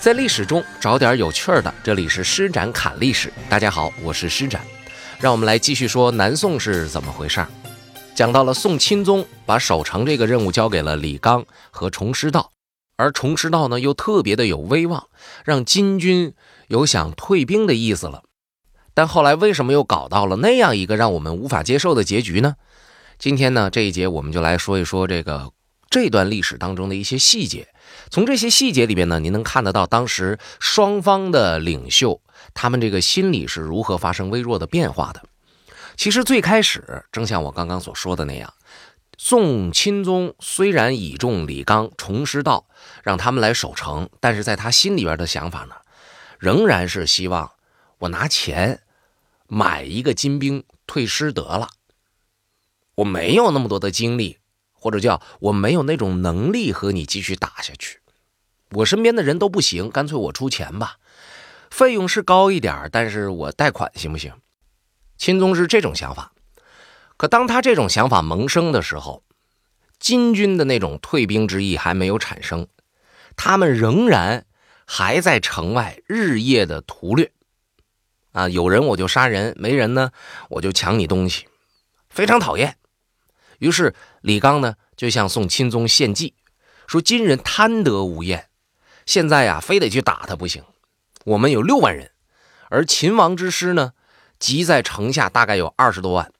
在历史中找点有趣的，这里是施展侃历史。大家好，我是施展，让我们来继续说南宋是怎么回事儿。讲到了宋钦宗把守城这个任务交给了李纲和崇师道，而崇师道呢又特别的有威望，让金军有想退兵的意思了。但后来为什么又搞到了那样一个让我们无法接受的结局呢？今天呢这一节我们就来说一说这个这段历史当中的一些细节。从这些细节里边呢，您能看得到当时双方的领袖他们这个心理是如何发生微弱的变化的。其实最开始，正像我刚刚所说的那样，宋钦宗虽然倚重李纲、崇师道，让他们来守城，但是在他心里边的想法呢，仍然是希望我拿钱买一个金兵退师得了。我没有那么多的精力。或者叫我没有那种能力和你继续打下去，我身边的人都不行，干脆我出钱吧，费用是高一点，但是我贷款行不行？钦宗是这种想法。可当他这种想法萌生的时候，金军的那种退兵之意还没有产生，他们仍然还在城外日夜的屠掠，啊，有人我就杀人，没人呢我就抢你东西，非常讨厌。于是李纲呢就向宋钦宗献计，说金人贪得无厌，现在呀非得去打他不行。我们有六万人，而秦王之师呢集在城下大概有二十多万，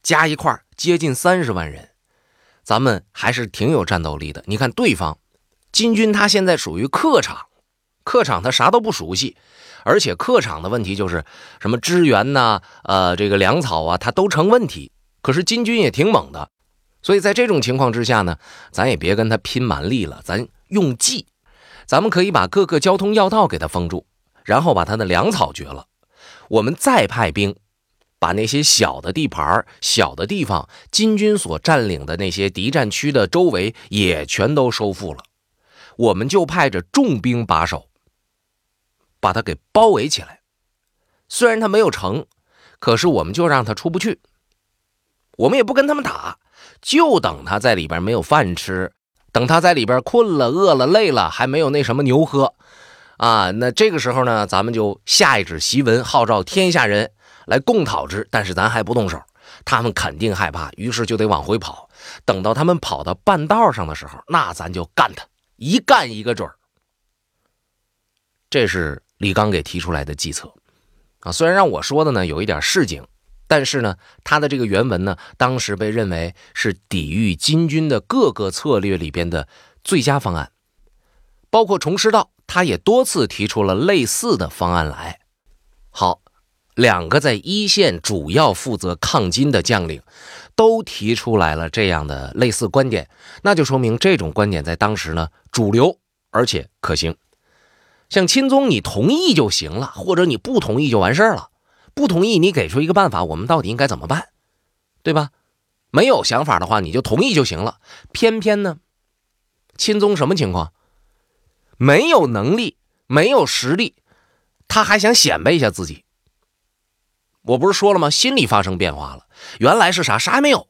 加一块接近三十万人，咱们还是挺有战斗力的。你看对方金军他现在属于客场，客场他啥都不熟悉，而且客场的问题就是什么支援呐，呃这个粮草啊，他都成问题。可是金军也挺猛的。所以在这种情况之下呢，咱也别跟他拼蛮力了，咱用计，咱们可以把各个交通要道给他封住，然后把他的粮草绝了，我们再派兵，把那些小的地盘、小的地方，金军所占领的那些敌占区的周围也全都收复了，我们就派着重兵把守，把他给包围起来。虽然他没有城，可是我们就让他出不去，我们也不跟他们打。就等他在里边没有饭吃，等他在里边困了、饿了、累了，还没有那什么牛喝，啊，那这个时候呢，咱们就下一纸檄文，号召天下人来共讨之。但是咱还不动手，他们肯定害怕，于是就得往回跑。等到他们跑到半道上的时候，那咱就干他，一干一个准儿。这是李刚给提出来的计策，啊，虽然让我说的呢有一点市井。但是呢，他的这个原文呢，当时被认为是抵御金军的各个策略里边的最佳方案，包括崇师道，他也多次提出了类似的方案来。好，两个在一线主要负责抗金的将领，都提出来了这样的类似观点，那就说明这种观点在当时呢主流而且可行。像钦宗，你同意就行了，或者你不同意就完事儿了。不同意，你给出一个办法，我们到底应该怎么办，对吧？没有想法的话，你就同意就行了。偏偏呢，钦宗什么情况？没有能力，没有实力，他还想显摆一下自己。我不是说了吗？心里发生变化了。原来是啥？啥也没有，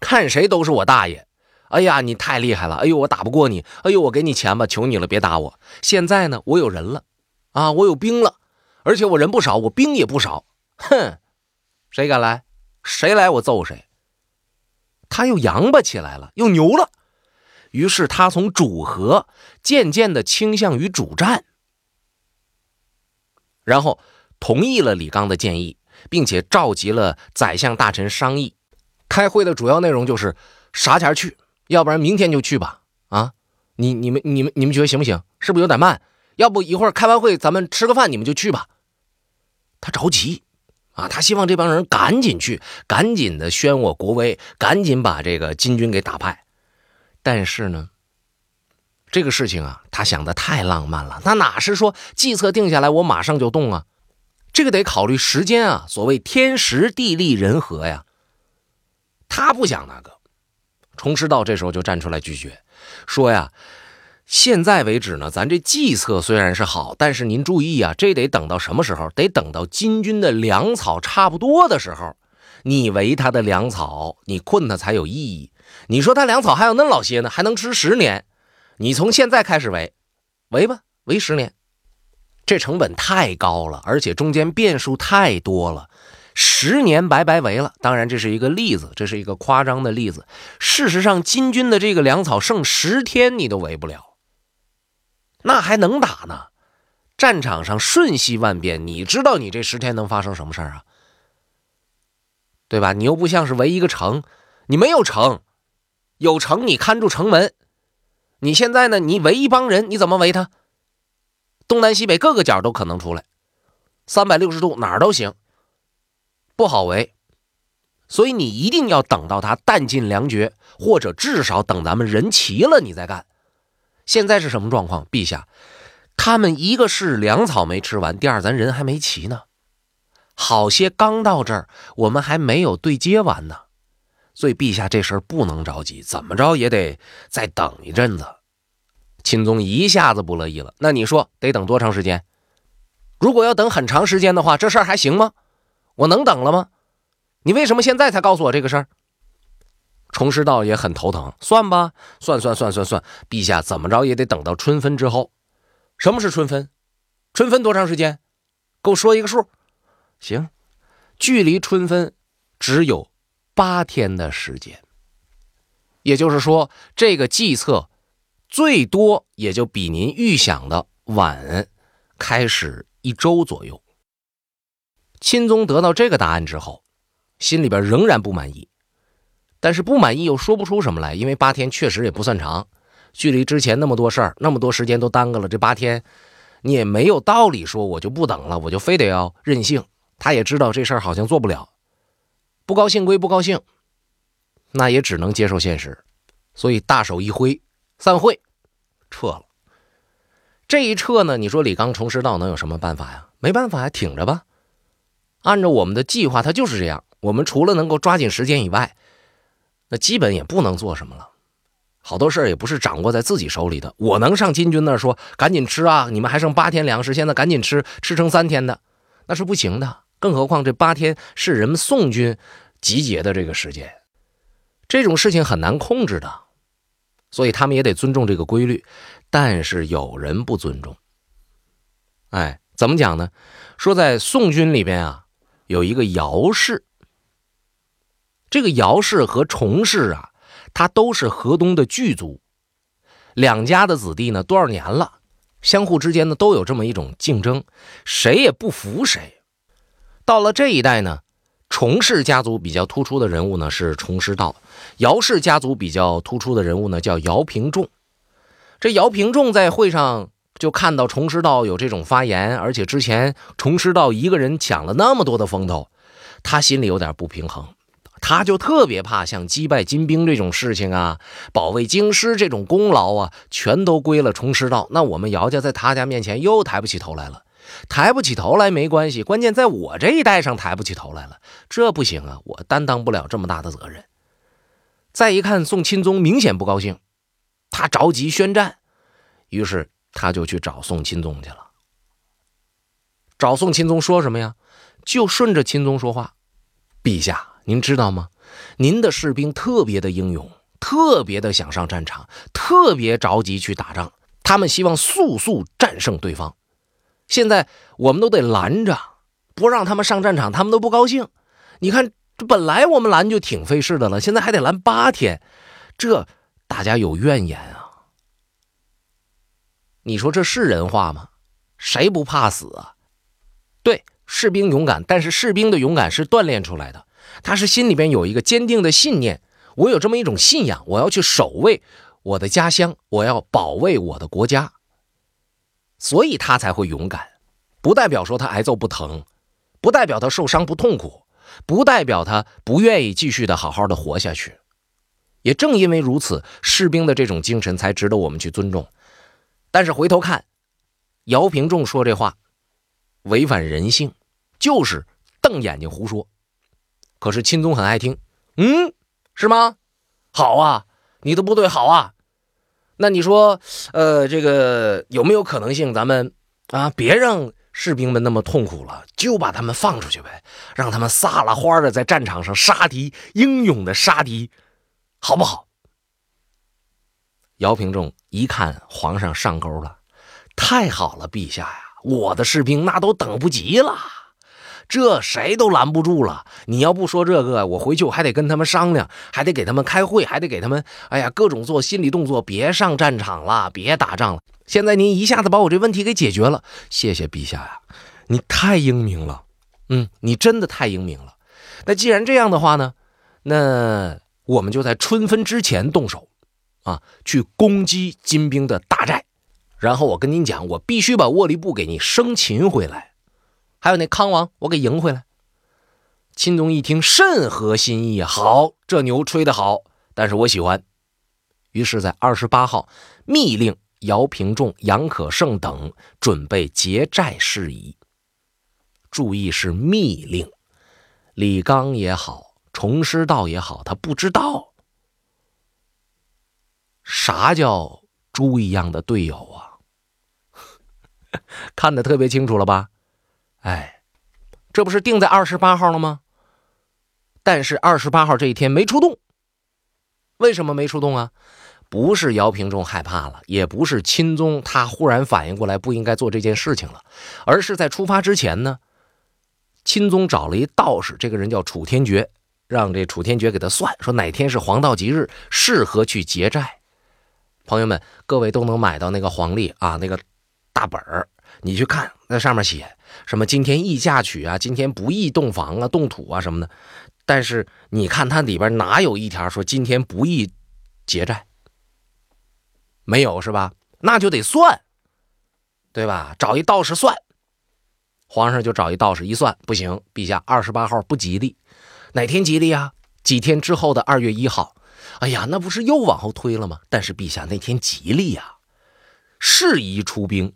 看谁都是我大爷。哎呀，你太厉害了！哎呦，我打不过你！哎呦，我给你钱吧，求你了，别打我。现在呢，我有人了，啊，我有兵了，而且我人不少，我兵也不少。哼，谁敢来？谁来我揍谁。他又扬巴起来了，又牛了。于是他从主和渐渐的倾向于主战，然后同意了李刚的建议，并且召集了宰相大臣商议。开会的主要内容就是啥前去，要不然明天就去吧。啊，你你们你们你们觉得行不行？是不是有点慢？要不一会儿开完会咱们吃个饭，你们就去吧。他着急。啊，他希望这帮人赶紧去，赶紧的宣我国威，赶紧把这个金军给打败。但是呢，这个事情啊，他想的太浪漫了。他哪是说计策定下来，我马上就动啊？这个得考虑时间啊。所谓天时地利人和呀，他不想那个。崇师道这时候就站出来拒绝，说呀。现在为止呢，咱这计策虽然是好，但是您注意啊，这得等到什么时候？得等到金军的粮草差不多的时候，你围他的粮草，你困他才有意义。你说他粮草还有那老些呢，还能吃十年。你从现在开始围，围吧，围十年，这成本太高了，而且中间变数太多了，十年白白围了。当然，这是一个例子，这是一个夸张的例子。事实上，金军的这个粮草剩十天你都围不了，那还能打呢？战场上瞬息万变，你知道你这十天能发生什么事儿啊？对吧？你又不像是围一个城，你没有城，有城你看住城门。你现在呢？你围一帮人，你怎么围他？东南西北各个角都可能出来，三百六十度哪儿都行，不好围。所以你一定要等到他弹尽粮绝，或者至少等咱们人齐了，你再干。现在是什么状况，陛下？他们一个是粮草没吃完，第二咱人还没齐呢，好些刚到这儿，我们还没有对接完呢，所以陛下这事儿不能着急，怎么着也得再等一阵子。钦宗一下子不乐意了，那你说得等多长时间？如果要等很长时间的话，这事儿还行吗？我能等了吗？你为什么现在才告诉我这个事儿？同时，倒也很头疼，算吧，算算算算算，陛下怎么着也得等到春分之后。什么是春分？春分多长时间？给我说一个数。行，距离春分只有八天的时间。也就是说，这个计策最多也就比您预想的晚开始一周左右。钦宗得到这个答案之后，心里边仍然不满意，但是不满意又说不出什么来，因为八天确实也不算长。距离之前那么多事儿，那么多时间都耽搁了，这八天，你也没有道理说我就不等了，我就非得要任性。他也知道这事儿好像做不了，不高兴归不高兴，那也只能接受现实，所以大手一挥，散会，撤了。这一撤呢，你说李刚、重师道能有什么办法呀？没办法呀，挺着吧。按照我们的计划，他就是这样。我们除了能够抓紧时间以外，那基本也不能做什么了。好多事儿也不是掌握在自己手里的。我能上金军那说赶紧吃啊，你们还剩八天粮食，现在赶紧吃，吃成三天的，那是不行的。更何况这八天是人们宋军集结的这个时间，这种事情很难控制的，所以他们也得尊重这个规律。但是有人不尊重，哎，怎么讲呢？说在宋军里边啊，有一个姚氏，这个姚氏和崇氏啊。他都是河东的巨族，两家的子弟呢，多少年了，相互之间呢都有这么一种竞争，谁也不服谁。到了这一代呢，崇氏家族比较突出的人物呢是崇师道，姚氏家族比较突出的人物呢叫姚平仲。这姚平仲在会上就看到崇师道有这种发言，而且之前崇师道一个人抢了那么多的风头，他心里有点不平衡。他就特别怕像击败金兵这种事情啊，保卫京师这种功劳啊，全都归了崇师道。那我们姚家在他家面前又抬不起头来了，抬不起头来没关系，关键在我这一代上抬不起头来了，这不行啊，我担当不了这么大的责任。再一看宋钦宗明显不高兴，他着急宣战，于是他就去找宋钦宗去了。找宋钦宗说什么呀？就顺着钦宗说话，陛下。您知道吗？您的士兵特别的英勇，特别的想上战场，特别着急去打仗。他们希望速速战胜对方。现在我们都得拦着，不让他们上战场，他们都不高兴。你看，这本来我们拦就挺费事的了，现在还得拦八天，这大家有怨言啊。你说这是人话吗？谁不怕死啊？对，士兵勇敢，但是士兵的勇敢是锻炼出来的。他是心里边有一个坚定的信念，我有这么一种信仰，我要去守卫我的家乡，我要保卫我的国家，所以他才会勇敢。不代表说他挨揍不疼，不代表他受伤不痛苦，不代表他不愿意继续的好好的活下去。也正因为如此，士兵的这种精神才值得我们去尊重。但是回头看，姚平仲说这话违反人性，就是瞪眼睛胡说。可是钦宗很爱听，嗯，是吗？好啊，你的部队好啊。那你说，呃，这个有没有可能性，咱们啊，别让士兵们那么痛苦了，就把他们放出去呗，让他们撒了欢的在战场上杀敌，英勇的杀敌，好不好？姚平仲一看皇上上钩了，太好了，陛下呀，我的士兵那都等不及了，这谁都拦不住了。你要不说这个，我回去我还得跟他们商量，还得给他们开会，还得给他们，哎呀，各种做心理动作，别上战场了，别打仗了。现在您一下子把我这问题给解决了，谢谢陛下呀，你太英明了，嗯，你真的太英明了。那既然这样的话呢，那我们就在春分之前动手，啊，去攻击金兵的大寨。然后我跟您讲，我必须把沃利布给你生擒回来，还有那康王，我给迎回来。钦宗一听，甚合心意！好，这牛吹得好，但是我喜欢。于是，在二十八号，密令姚平仲、杨可胜等准备结寨事宜。注意是密令，李纲也好，崇师道也好，他不知道啥叫猪一样的队友啊。看得特别清楚了吧？哎，这不是定在二十八号了吗？但是二十八号这一天没出动，为什么没出动啊？不是姚平仲害怕了，也不是钦宗他忽然反应过来不应该做这件事情了，而是在出发之前呢，钦宗找了一道士，这个人叫楚天觉，让这楚天觉给他算，说哪天是黄道吉日，适合去结寨。朋友们，各位都能买到那个黄历啊，那个。大本儿，你去看那上面写什么？今天宜嫁娶啊，今天不宜洞房啊、动土啊什么的。但是你看它里边哪有一条说今天不宜结债？没有是吧？那就得算，对吧？找一道士算。皇上就找一道士一算，不行，陛下二十八号不吉利，哪天吉利啊？几天之后的二月一号。哎呀，那不是又往后推了吗？但是陛下那天吉利呀，适宜出兵。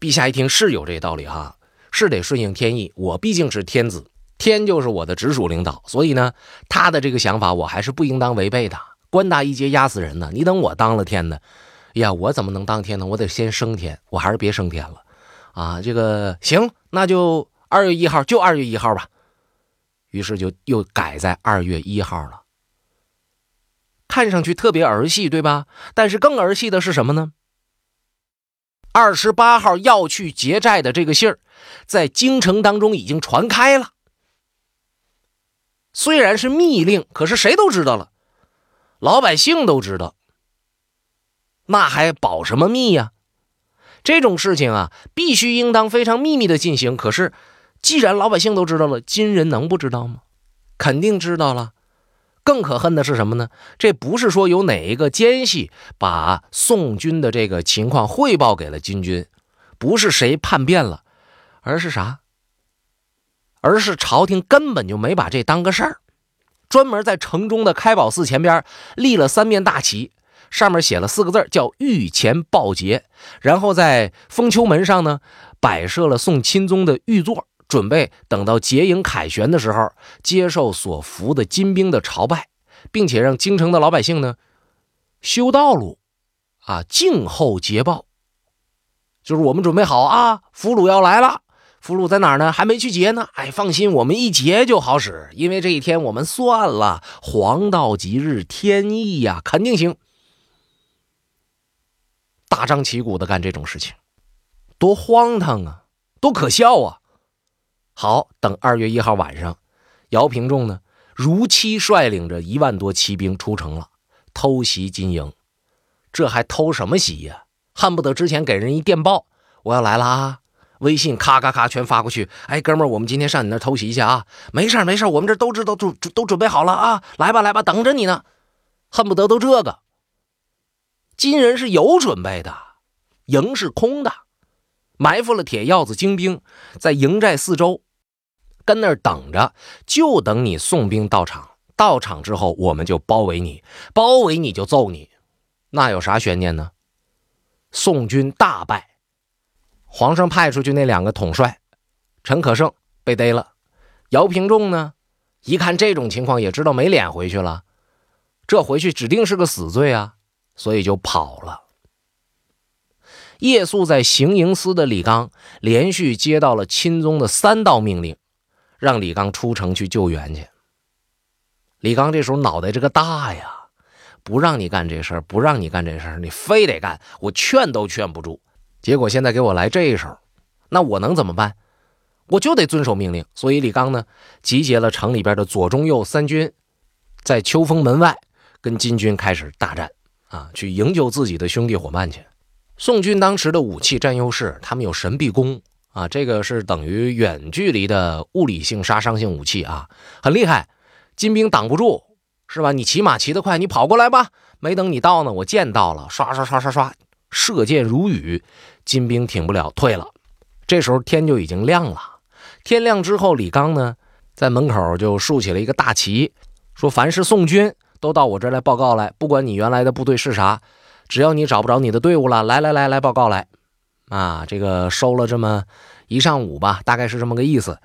陛下一听是有这道理哈，是得顺应天意。我毕竟是天子，天就是我的直属领导，所以呢，他的这个想法我还是不应当违背的。官大一阶压死人呢，你等我当了天呢，呀，我怎么能当天呢？我得先升天，我还是别升天了啊。这个行，那就二月一号，就二月一号吧。于是就又改在二月一号了，看上去特别儿戏，对吧？但是更儿戏的是什么呢？二十八号要去结寨的这个信儿，在京城当中已经传开了。虽然是密令，可是谁都知道了，老百姓都知道，那还保什么密呀？这种事情啊，必须应当非常秘密的进行。可是，既然老百姓都知道了，金人能不知道吗？肯定知道了。更可恨的是什么呢？这不是说有哪一个奸细把宋军的这个情况汇报给了金军，不是谁叛变了，而是啥？而是朝廷根本就没把这当个事儿，专门在城中的开宝寺前边立了三面大旗，上面写了四个字叫“御前报捷”，然后在封丘门上呢摆设了宋钦宗的御座。准备等到结营凯旋的时候，接受所俘的金兵的朝拜，并且让京城的老百姓呢修道路，啊，静候捷报。就是我们准备好啊，俘虏要来了，俘虏在哪儿呢？还没去劫呢。哎，放心，我们一劫就好使，因为这一天我们算了，黄道吉日，天意呀，肯定行。大张旗鼓的干这种事情，多荒唐啊，多可笑啊！好，等二月一号晚上，姚平仲呢如期率领着一万多骑兵出城了，偷袭金营。这还偷什么袭呀？恨不得之前给人一电报，我要来了啊！微信咔咔咔全发过去。哎，哥们儿，我们今天上你那偷袭去啊！没事没事我们这都知道，都都准备好了啊！来吧来吧，等着你呢。恨不得都这个。金人是有准备的，营是空的，埋伏了铁鹞子精兵在营寨四周。跟那儿等着，就等你宋兵到场。到场之后，我们就包围你，包围你就揍你，那有啥悬念呢？宋军大败，皇上派出去那两个统帅，陈可胜被逮了，姚平仲呢，一看这种情况，也知道没脸回去了，这回去指定是个死罪啊，所以就跑了。夜宿在行营司的李纲，连续接到了钦宗的三道命令。让李刚出城去救援去。李刚这时候脑袋这个大呀，不让你干这事儿，不让你干这事儿，你非得干，我劝都劝不住。结果现在给我来这一手，那我能怎么办？我就得遵守命令。所以李刚呢，集结了城里边的左、中、右三军，在秋风门外跟金军开始大战啊，去营救自己的兄弟伙伴去。宋军当时的武器占优势，他们有神臂弓啊，这个是等于远距离的物理性杀伤性武器啊，很厉害。金兵挡不住，是吧？你骑马骑得快，你跑过来吧。没等你到呢，我箭到了，刷刷刷刷刷，射箭如雨，金兵挺不了，退了。这时候天就已经亮了。天亮之后，李刚呢，在门口就竖起了一个大旗，说：“凡是宋军都到我这儿来报告来，不管你原来的部队是啥。”只要你找不着你的队伍了，来来来来报告来，啊，这个收了这么一上午吧，大概是这么个意思。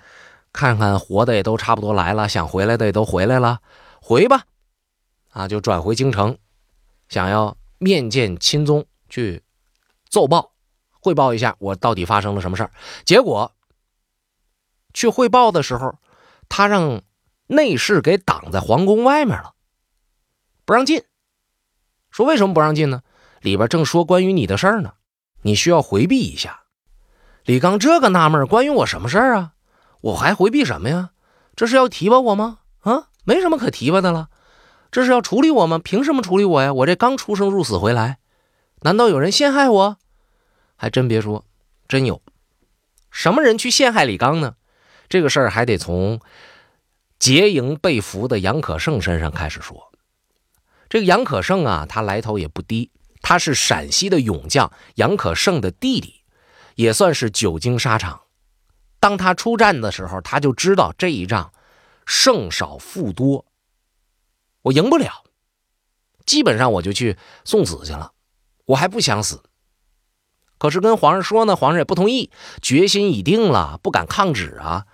看看活的也都差不多来了，想回来的也都回来了，回吧，啊，就转回京城，想要面见钦宗去奏报汇报一下我到底发生了什么事儿。结果去汇报的时候，他让内侍给挡在皇宫外面了，不让进。说为什么不让进呢？里边正说关于你的事儿呢，你需要回避一下。李刚这个纳闷，关于我什么事儿啊？我还回避什么呀？这是要提拔我吗？啊，没什么可提拔的了。这是要处理我吗？凭什么处理我呀？我这刚出生入死回来，难道有人陷害我？还真别说，真有。什么人去陷害李刚呢？这个事儿还得从劫营被俘的杨可胜身上开始说。这个杨可胜啊，他来头也不低。他是陕西的勇将杨可胜的弟弟，也算是久经沙场。当他出战的时候，他就知道这一仗胜少负多，我赢不了。基本上我就去送死去了，我还不想死。可是跟皇上说呢，皇上也不同意，决心已定了，不敢抗旨啊。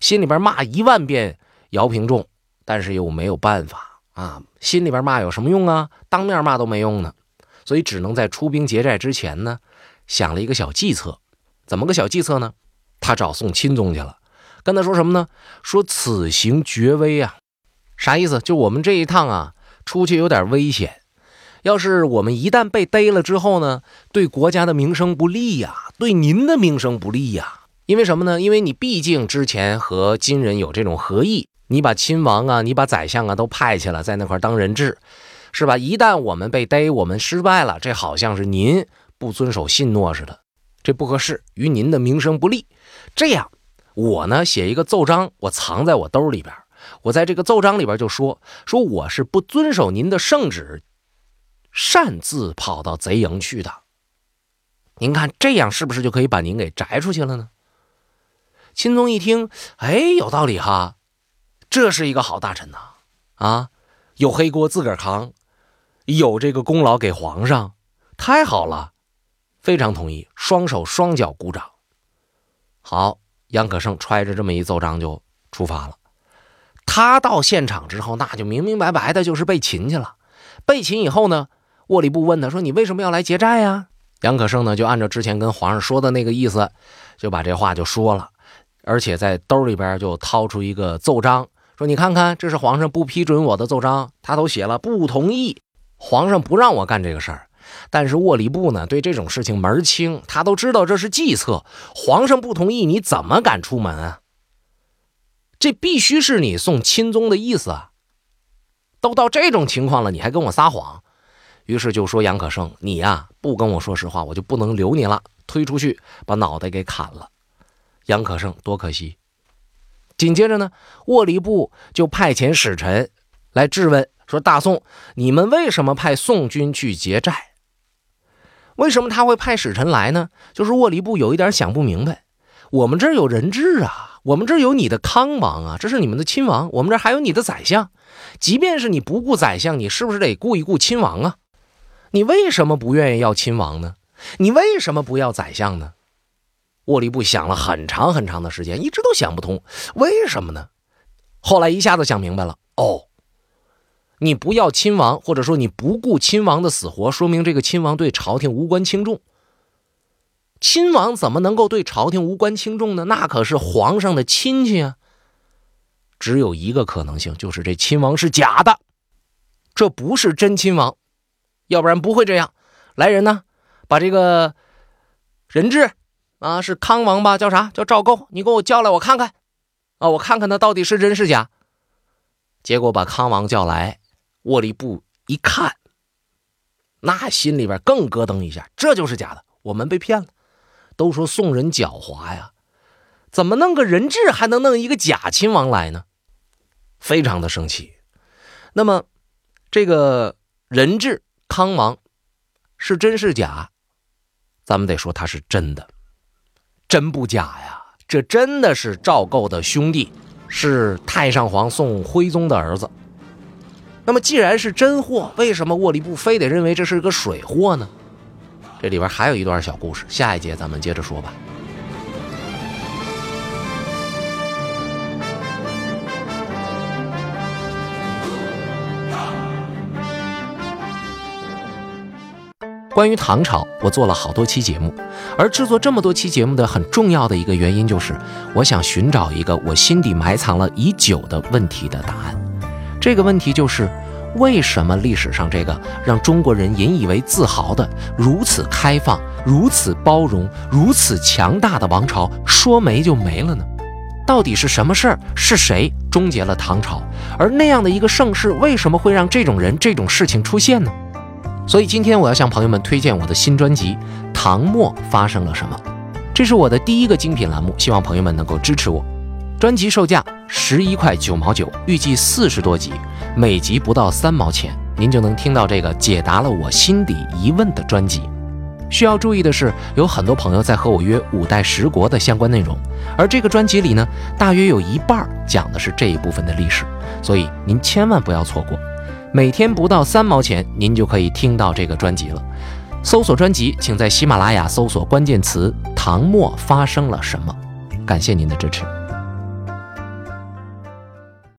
心里边骂一万遍姚平仲，但是又没有办法啊。心里边骂有什么用啊？当面骂都没用呢。所以只能在出兵劫寨之前呢，想了一个小计策。怎么个小计策呢？他找宋钦宗去了，跟他说什么呢？说此行绝危啊，啥意思？就我们这一趟啊，出去有点危险。要是我们一旦被逮了之后呢，对国家的名声不利呀，对您的名声不利呀。因为什么呢？因为你毕竟之前和金人有这种合议，你把亲王啊，你把宰相啊都派去了，在那块当人质。是吧？一旦我们被逮，我们失败了，这好像是您不遵守信诺似的，这不合适，与您的名声不利。这样，我呢写一个奏章，我藏在我兜里边。我在这个奏章里边就说说我是不遵守您的圣旨，擅自跑到贼营去的。您看这样是不是就可以把您给摘出去了呢？钦宗一听，哎，有道理哈，这是一个好大臣呐，啊，有黑锅自个儿扛。有这个功劳给皇上，太好了，非常同意，双手双脚鼓掌。好，杨可胜揣着这么一奏章就出发了。他到现场之后，那就明明白白的就是被擒去了。被擒以后呢，沃里布问他说：“你为什么要来劫寨呀？”杨可胜呢就按照之前跟皇上说的那个意思，就把这话就说了，而且在兜里边就掏出一个奏章，说：“你看看，这是皇上不批准我的奏章，他都写了不同意。”皇上不让我干这个事儿，但是沃里布呢对这种事情门儿清，他都知道这是计策。皇上不同意，你怎么敢出门啊？这必须是你送钦宗的意思啊！都到这种情况了，你还跟我撒谎？于是就说杨可胜，你呀不跟我说实话，我就不能留你了，推出去把脑袋给砍了。杨可胜多可惜。紧接着呢，沃里布就派遣使臣来质问。说大宋，你们为什么派宋军去劫寨？为什么他会派使臣来呢？就是沃里布有一点想不明白。我们这儿有人质啊，我们这儿有你的康王啊，这是你们的亲王。我们这儿还有你的宰相，即便是你不顾宰相，你是不是得顾一顾亲王啊？你为什么不愿意要亲王呢？你为什么不要宰相呢？沃里布想了很长很长的时间，一直都想不通，为什么呢？后来一下子想明白了，哦。你不要亲王，或者说你不顾亲王的死活，说明这个亲王对朝廷无关轻重。亲王怎么能够对朝廷无关轻重呢？那可是皇上的亲戚啊！只有一个可能性，就是这亲王是假的，这不是真亲王，要不然不会这样。来人呢，把这个人质啊，是康王吧？叫啥？叫赵构？你给我叫来，我看看啊，我看看他到底是真是假。结果把康王叫来，沃利布一看，那心里边更咯噔一下，这就是假的，我们被骗了。都说宋人狡猾呀，怎么弄个人质还能弄一个假亲王来呢？非常的生气。那么，这个人质康王是真是假？咱们得说他是真的，真不假呀。这真的是赵构的兄弟，是太上皇宋徽宗的儿子。那么，既然是真货，为什么沃利布非得认为这是个水货呢？这里边还有一段小故事，下一节咱们接着说吧。关于唐朝，我做了好多期节目，而制作这么多期节目的很重要的一个原因，就是我想寻找一个我心底埋藏了已久的问题的答案。这个问题就是。为什么历史上这个让中国人引以为自豪的如此开放、如此包容、如此强大的王朝说没就没了呢？到底是什么事儿？是谁终结了唐朝？而那样的一个盛世，为什么会让这种人、这种事情出现呢？所以今天我要向朋友们推荐我的新专辑《唐末发生了什么》，这是我的第一个精品栏目，希望朋友们能够支持我。专辑售价十一块九毛九，预计四十多集，每集不到三毛钱，您就能听到这个解答了我心底疑问的专辑。需要注意的是，有很多朋友在和我约五代十国的相关内容，而这个专辑里呢，大约有一半讲的是这一部分的历史，所以您千万不要错过。每天不到三毛钱，您就可以听到这个专辑了。搜索专辑，请在喜马拉雅搜索关键词“唐末发生了什么”。感谢您的支持。